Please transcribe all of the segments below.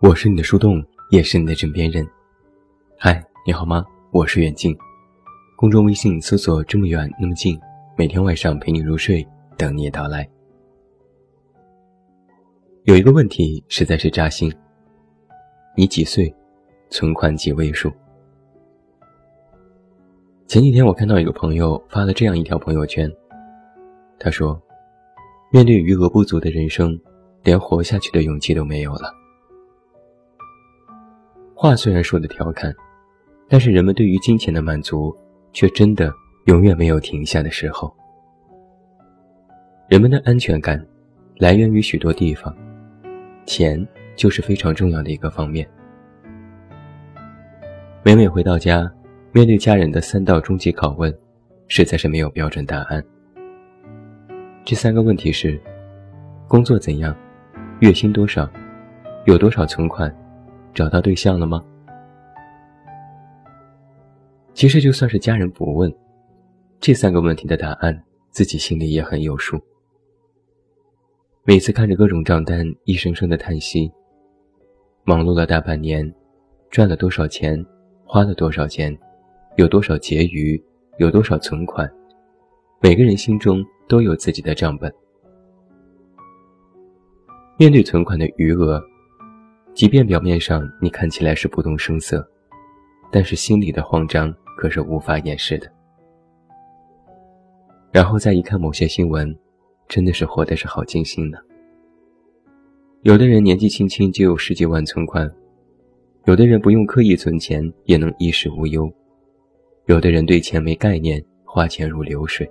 我是你的树洞，也是你的枕边人。嗨，你好吗？我是远近。公众微信搜索“这么远那么近”，每天晚上陪你入睡，等你到来。有一个问题实在是扎心：你几岁？存款几位数？前几天我看到一个朋友发了这样一条朋友圈，他说：“面对余额不足的人生，连活下去的勇气都没有了。”话虽然说的调侃，但是人们对于金钱的满足，却真的永远没有停下的时候。人们的安全感，来源于许多地方，钱就是非常重要的一个方面。每每回到家，面对家人的三道终极拷问，实在是没有标准答案。这三个问题是：工作怎样？月薪多少？有多少存款？找到对象了吗？其实就算是家人不问，这三个问题的答案自己心里也很有数。每次看着各种账单，一声声的叹息。忙碌了大半年，赚了多少钱，花了多少钱，有多少结余，有多少存款，每个人心中都有自己的账本。面对存款的余额。即便表面上你看起来是不动声色，但是心里的慌张可是无法掩饰的。然后再一看某些新闻，真的是活的是好尽心呢。有的人年纪轻轻就有十几万存款，有的人不用刻意存钱也能衣食无忧，有的人对钱没概念，花钱如流水。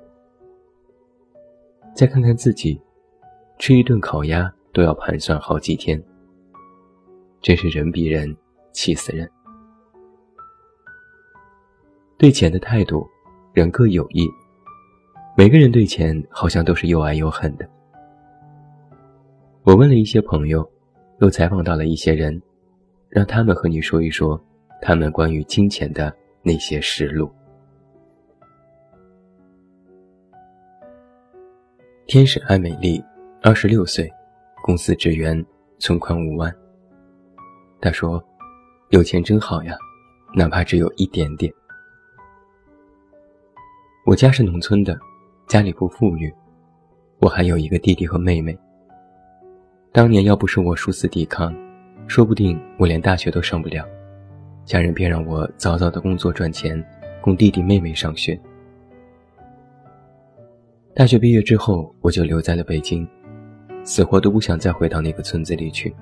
再看看自己，吃一顿烤鸭都要盘算好几天。真是人比人气死人。对钱的态度，人各有异。每个人对钱好像都是又爱又恨的。我问了一些朋友，又采访到了一些人，让他们和你说一说他们关于金钱的那些实录。天使爱美丽，二十六岁，公司职员，存款五万。他说：“有钱真好呀，哪怕只有一点点。”我家是农村的，家里不富裕，我还有一个弟弟和妹妹。当年要不是我殊死抵抗，说不定我连大学都上不了，家人便让我早早的工作赚钱，供弟弟妹妹上学。大学毕业之后，我就留在了北京，死活都不想再回到那个村子里去。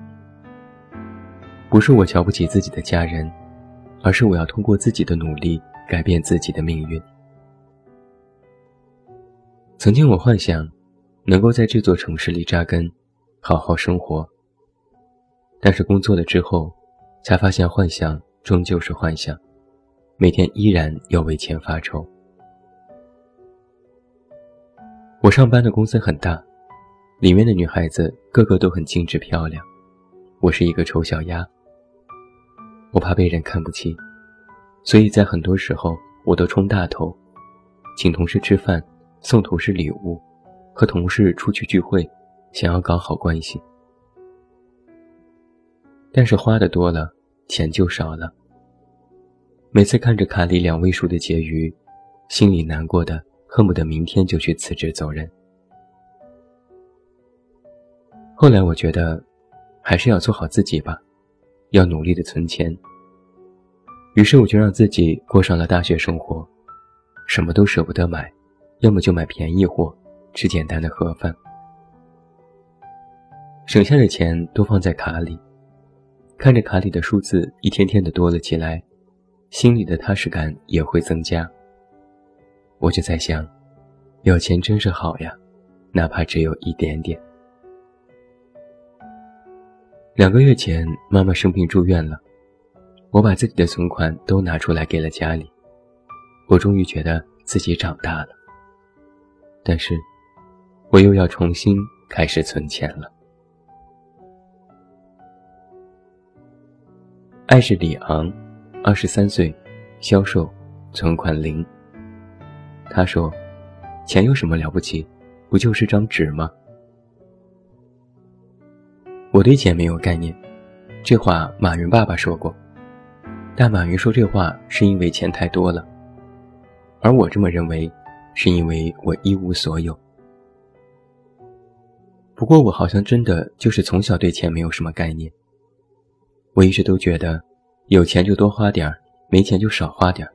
不是我瞧不起自己的家人，而是我要通过自己的努力改变自己的命运。曾经我幻想能够在这座城市里扎根，好好生活。但是工作了之后，才发现幻想终究是幻想，每天依然要为钱发愁。我上班的公司很大，里面的女孩子个个都很精致漂亮，我是一个丑小鸭。我怕被人看不起，所以在很多时候我都冲大头，请同事吃饭，送同事礼物，和同事出去聚会，想要搞好关系。但是花的多了，钱就少了。每次看着卡里两位数的结余，心里难过的恨不得明天就去辞职走人。后来我觉得，还是要做好自己吧。要努力的存钱。于是我就让自己过上了大学生活，什么都舍不得买，要么就买便宜货，吃简单的盒饭。省下的钱都放在卡里，看着卡里的数字一天天的多了起来，心里的踏实感也会增加。我就在想，有钱真是好呀，哪怕只有一点点。两个月前，妈妈生病住院了，我把自己的存款都拿出来给了家里。我终于觉得自己长大了，但是，我又要重新开始存钱了。爱是李昂，二十三岁，销售，存款零。他说：“钱有什么了不起？不就是张纸吗？”我对钱没有概念，这话马云爸爸说过，但马云说这话是因为钱太多了，而我这么认为，是因为我一无所有。不过我好像真的就是从小对钱没有什么概念。我一直都觉得，有钱就多花点儿，没钱就少花点儿。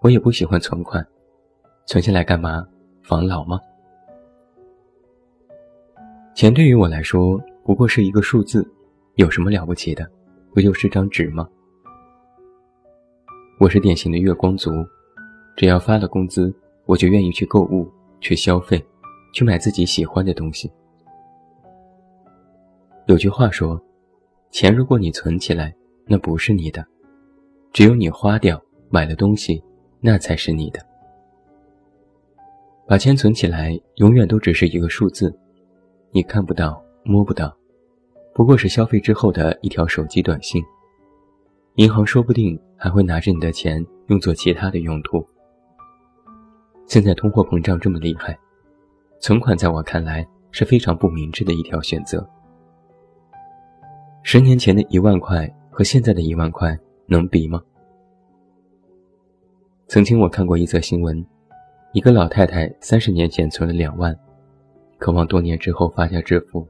我也不喜欢存款，存下来干嘛？防老吗？钱对于我来说不过是一个数字，有什么了不起的？不就是张纸吗？我是典型的月光族，只要发了工资，我就愿意去购物、去消费、去买自己喜欢的东西。有句话说，钱如果你存起来，那不是你的；只有你花掉买了东西，那才是你的。把钱存起来，永远都只是一个数字，你看不到、摸不到，不过是消费之后的一条手机短信。银行说不定还会拿着你的钱用作其他的用途。现在通货膨胀这么厉害，存款在我看来是非常不明智的一条选择。十年前的一万块和现在的一万块能比吗？曾经我看过一则新闻，一个老太太三十年前存了两万，渴望多年之后发家致富，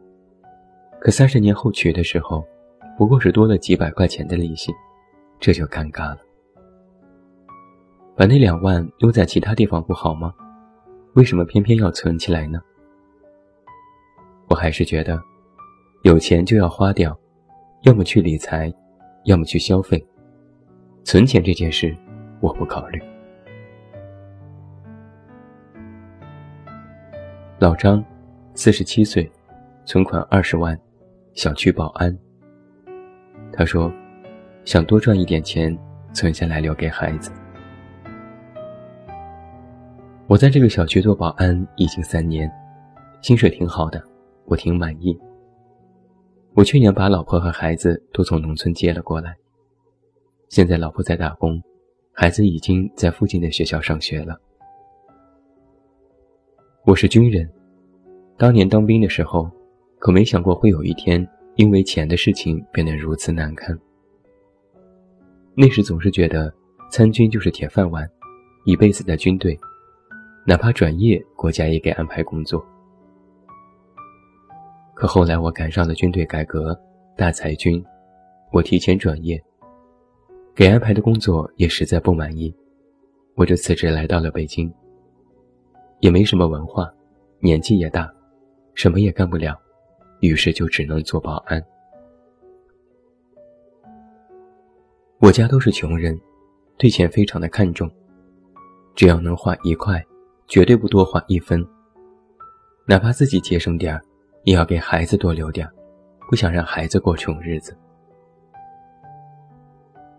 可三十年后取的时候，不过是多了几百块钱的利息，这就尴尬了。把那两万用在其他地方不好吗？为什么偏偏要存起来呢？我还是觉得，有钱就要花掉。要么去理财，要么去消费。存钱这件事，我不考虑。老张，四十七岁，存款二十万，小区保安。他说，想多赚一点钱，存下来留给孩子。我在这个小区做保安已经三年，薪水挺好的，我挺满意。我去年把老婆和孩子都从农村接了过来，现在老婆在打工，孩子已经在附近的学校上学了。我是军人，当年当兵的时候，可没想过会有一天因为钱的事情变得如此难堪。那时总是觉得参军就是铁饭碗，一辈子在军队，哪怕转业，国家也给安排工作。可后来我赶上了军队改革，大裁军，我提前转业，给安排的工作也实在不满意，我就辞职来到了北京。也没什么文化，年纪也大，什么也干不了，于是就只能做保安。我家都是穷人，对钱非常的看重，只要能花一块，绝对不多花一分，哪怕自己节省点儿。也要给孩子多留点儿，不想让孩子过穷日子。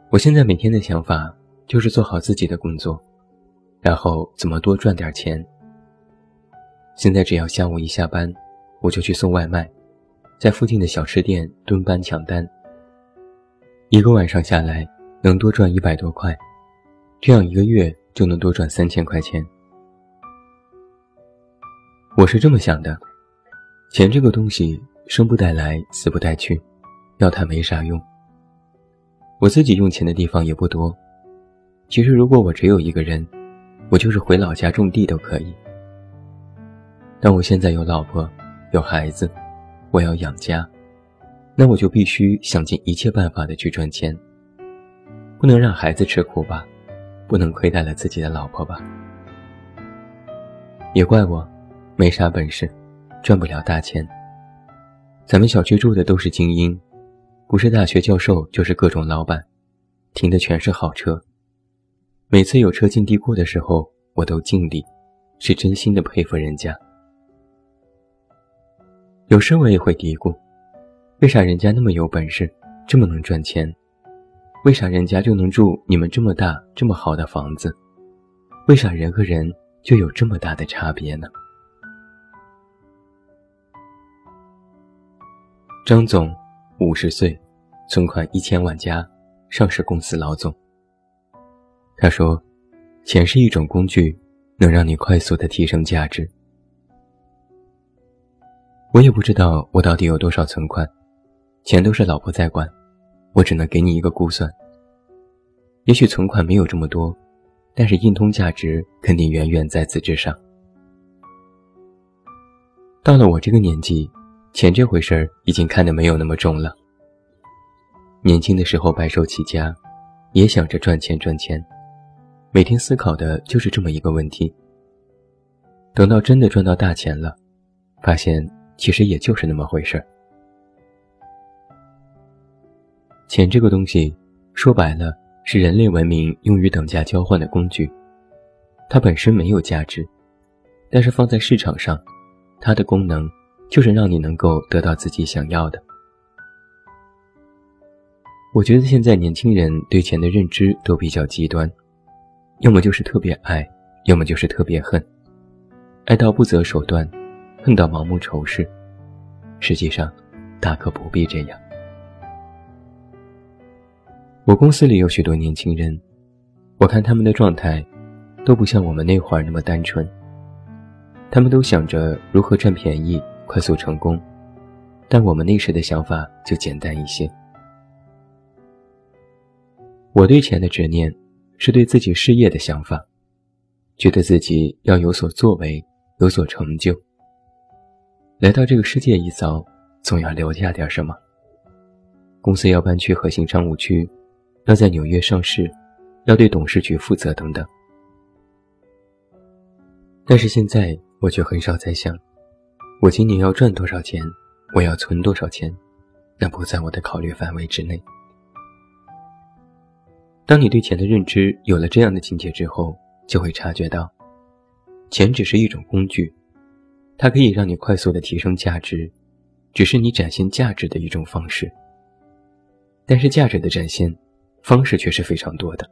我现在每天的想法就是做好自己的工作，然后怎么多赚点钱。现在只要下午一下班，我就去送外卖，在附近的小吃店蹲班抢单。一个晚上下来能多赚一百多块，这样一个月就能多赚三千块钱。我是这么想的。钱这个东西，生不带来，死不带去，要它没啥用。我自己用钱的地方也不多。其实，如果我只有一个人，我就是回老家种地都可以。但我现在有老婆，有孩子，我要养家，那我就必须想尽一切办法的去赚钱，不能让孩子吃苦吧，不能亏待了自己的老婆吧。也怪我，没啥本事。赚不了大钱。咱们小区住的都是精英，不是大学教授就是各种老板，停的全是好车。每次有车进地库的时候，我都敬礼，是真心的佩服人家。有时我也会嘀咕，为啥人家那么有本事，这么能赚钱？为啥人家就能住你们这么大这么好的房子？为啥人和人就有这么大的差别呢？张总，五十岁，存款一千万加，上市公司老总。他说：“钱是一种工具，能让你快速的提升价值。”我也不知道我到底有多少存款，钱都是老婆在管，我只能给你一个估算。也许存款没有这么多，但是硬通价值肯定远远在此之上。到了我这个年纪，钱这回事儿已经看得没有那么重了。年轻的时候白手起家，也想着赚钱赚钱，每天思考的就是这么一个问题。等到真的赚到大钱了，发现其实也就是那么回事儿。钱这个东西，说白了是人类文明用于等价交换的工具，它本身没有价值，但是放在市场上。它的功能就是让你能够得到自己想要的。我觉得现在年轻人对钱的认知都比较极端，要么就是特别爱，要么就是特别恨，爱到不择手段，恨到盲目仇视。实际上，大可不必这样。我公司里有许多年轻人，我看他们的状态，都不像我们那会儿那么单纯。他们都想着如何赚便宜、快速成功，但我们那时的想法就简单一些。我对钱的执念，是对自己事业的想法，觉得自己要有所作为、有所成就。来到这个世界一遭，总要留下点什么。公司要搬去核心商务区，要在纽约上市，要对董事局负责等等。但是现在。我却很少在想，我今年要赚多少钱，我要存多少钱，那不在我的考虑范围之内。当你对钱的认知有了这样的境界之后，就会察觉到，钱只是一种工具，它可以让你快速的提升价值，只是你展现价值的一种方式。但是价值的展现方式却是非常多的。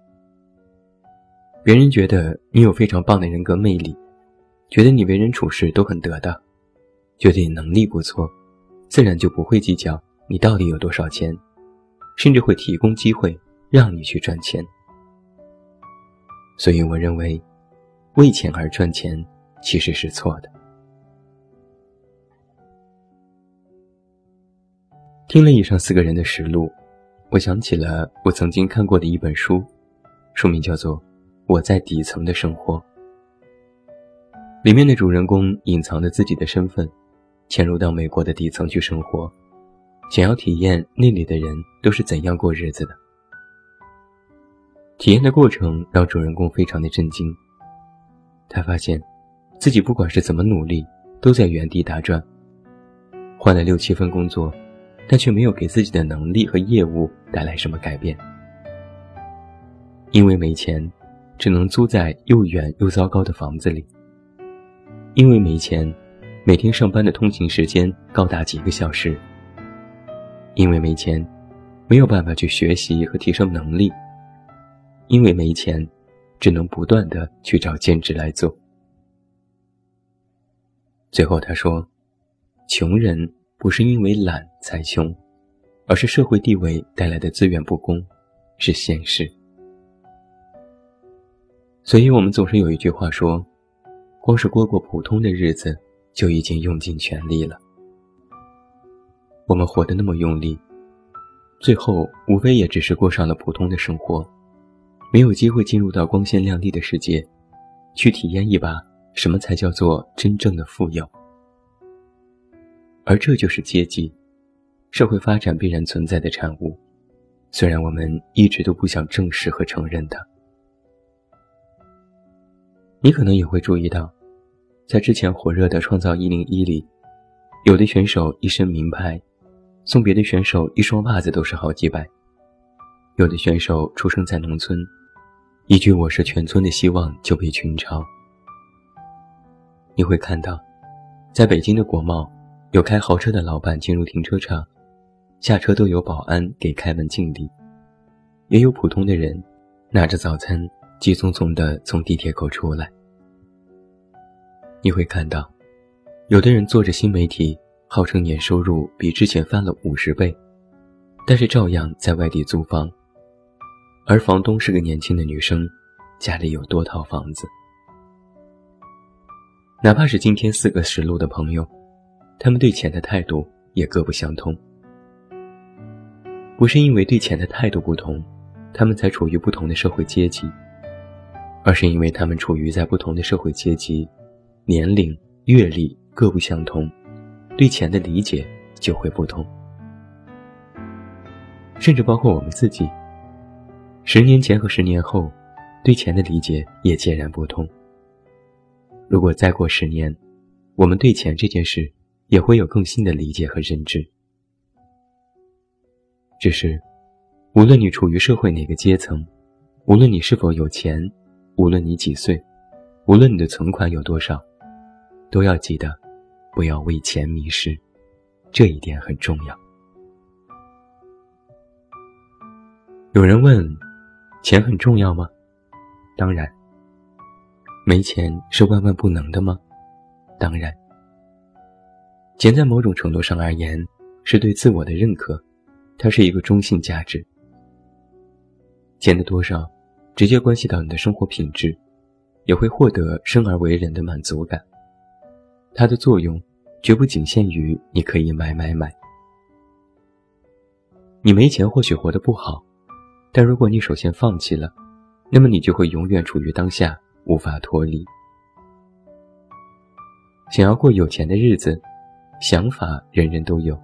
别人觉得你有非常棒的人格魅力。觉得你为人处事都很得当，觉得你能力不错，自然就不会计较你到底有多少钱，甚至会提供机会让你去赚钱。所以我认为，为钱而赚钱其实是错的。听了以上四个人的实录，我想起了我曾经看过的一本书，书名叫做《我在底层的生活》。里面的主人公隐藏着自己的身份，潜入到美国的底层去生活，想要体验那里的人都是怎样过日子的。体验的过程让主人公非常的震惊。他发现，自己不管是怎么努力，都在原地打转。换了六七份工作，但却没有给自己的能力和业务带来什么改变。因为没钱，只能租在又远又糟糕的房子里。因为没钱，每天上班的通勤时间高达几个小时。因为没钱，没有办法去学习和提升能力。因为没钱，只能不断的去找兼职来做。最后他说：“穷人不是因为懒才穷，而是社会地位带来的资源不公，是现实。”所以我们总是有一句话说。光是过过普通的日子，就已经用尽全力了。我们活得那么用力，最后无非也只是过上了普通的生活，没有机会进入到光鲜亮丽的世界，去体验一把什么才叫做真正的富有。而这就是阶级，社会发展必然存在的产物，虽然我们一直都不想正视和承认它。你可能也会注意到，在之前火热的《创造一零一》里，有的选手一身名牌，送别的选手一双袜子都是好几百；有的选手出生在农村，一句“我是全村的希望”就被群嘲。你会看到，在北京的国贸，有开豪车的老板进入停车场，下车都有保安给开门敬礼；也有普通的人，拿着早餐。急匆匆地从地铁口出来，你会看到，有的人做着新媒体，号称年收入比之前翻了五十倍，但是照样在外地租房，而房东是个年轻的女生，家里有多套房子。哪怕是今天四个实录的朋友，他们对钱的态度也各不相同。不是因为对钱的态度不同，他们才处于不同的社会阶级，而是因为他们处于在不同的社会阶级，年龄、阅历各不相同，对钱的理解就会不同。甚至包括我们自己，十年前和十年后，对钱的理解也截然不同。如果再过十年，我们对钱这件事也会有更新的理解和认知。只是，无论你处于社会哪个阶层，无论你是否有钱，无论你几岁，无论你的存款有多少，都要记得，不要为钱迷失，这一点很重要。有人问，钱很重要吗？当然。没钱是万万不能的吗？当然。钱在某种程度上而言，是对自我的认可。它是一个中性价值，钱的多少，直接关系到你的生活品质，也会获得生而为人的满足感。它的作用，绝不仅限于你可以买买买。你没钱或许活得不好，但如果你首先放弃了，那么你就会永远处于当下，无法脱离。想要过有钱的日子，想法人人都有。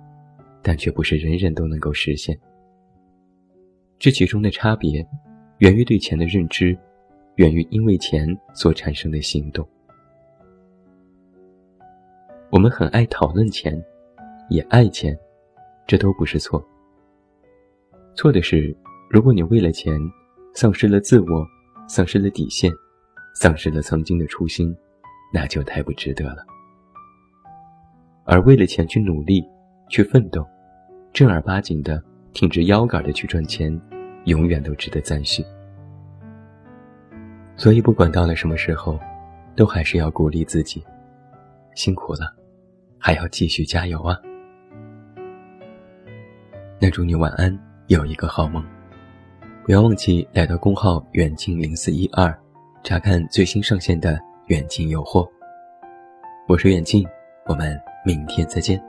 但却不是人人都能够实现。这其中的差别，源于对钱的认知，源于因为钱所产生的行动。我们很爱讨论钱，也爱钱，这都不是错。错的是，如果你为了钱，丧失了自我，丧失了底线，丧失了曾经的初心，那就太不值得了。而为了钱去努力，去奋斗。正儿八经的挺直腰杆的去赚钱，永远都值得赞许。所以，不管到了什么时候，都还是要鼓励自己，辛苦了，还要继续加油啊！那祝你晚安，有一个好梦。不要忘记来到公号远近零四一二，查看最新上线的远近有货。我是远近，我们明天再见。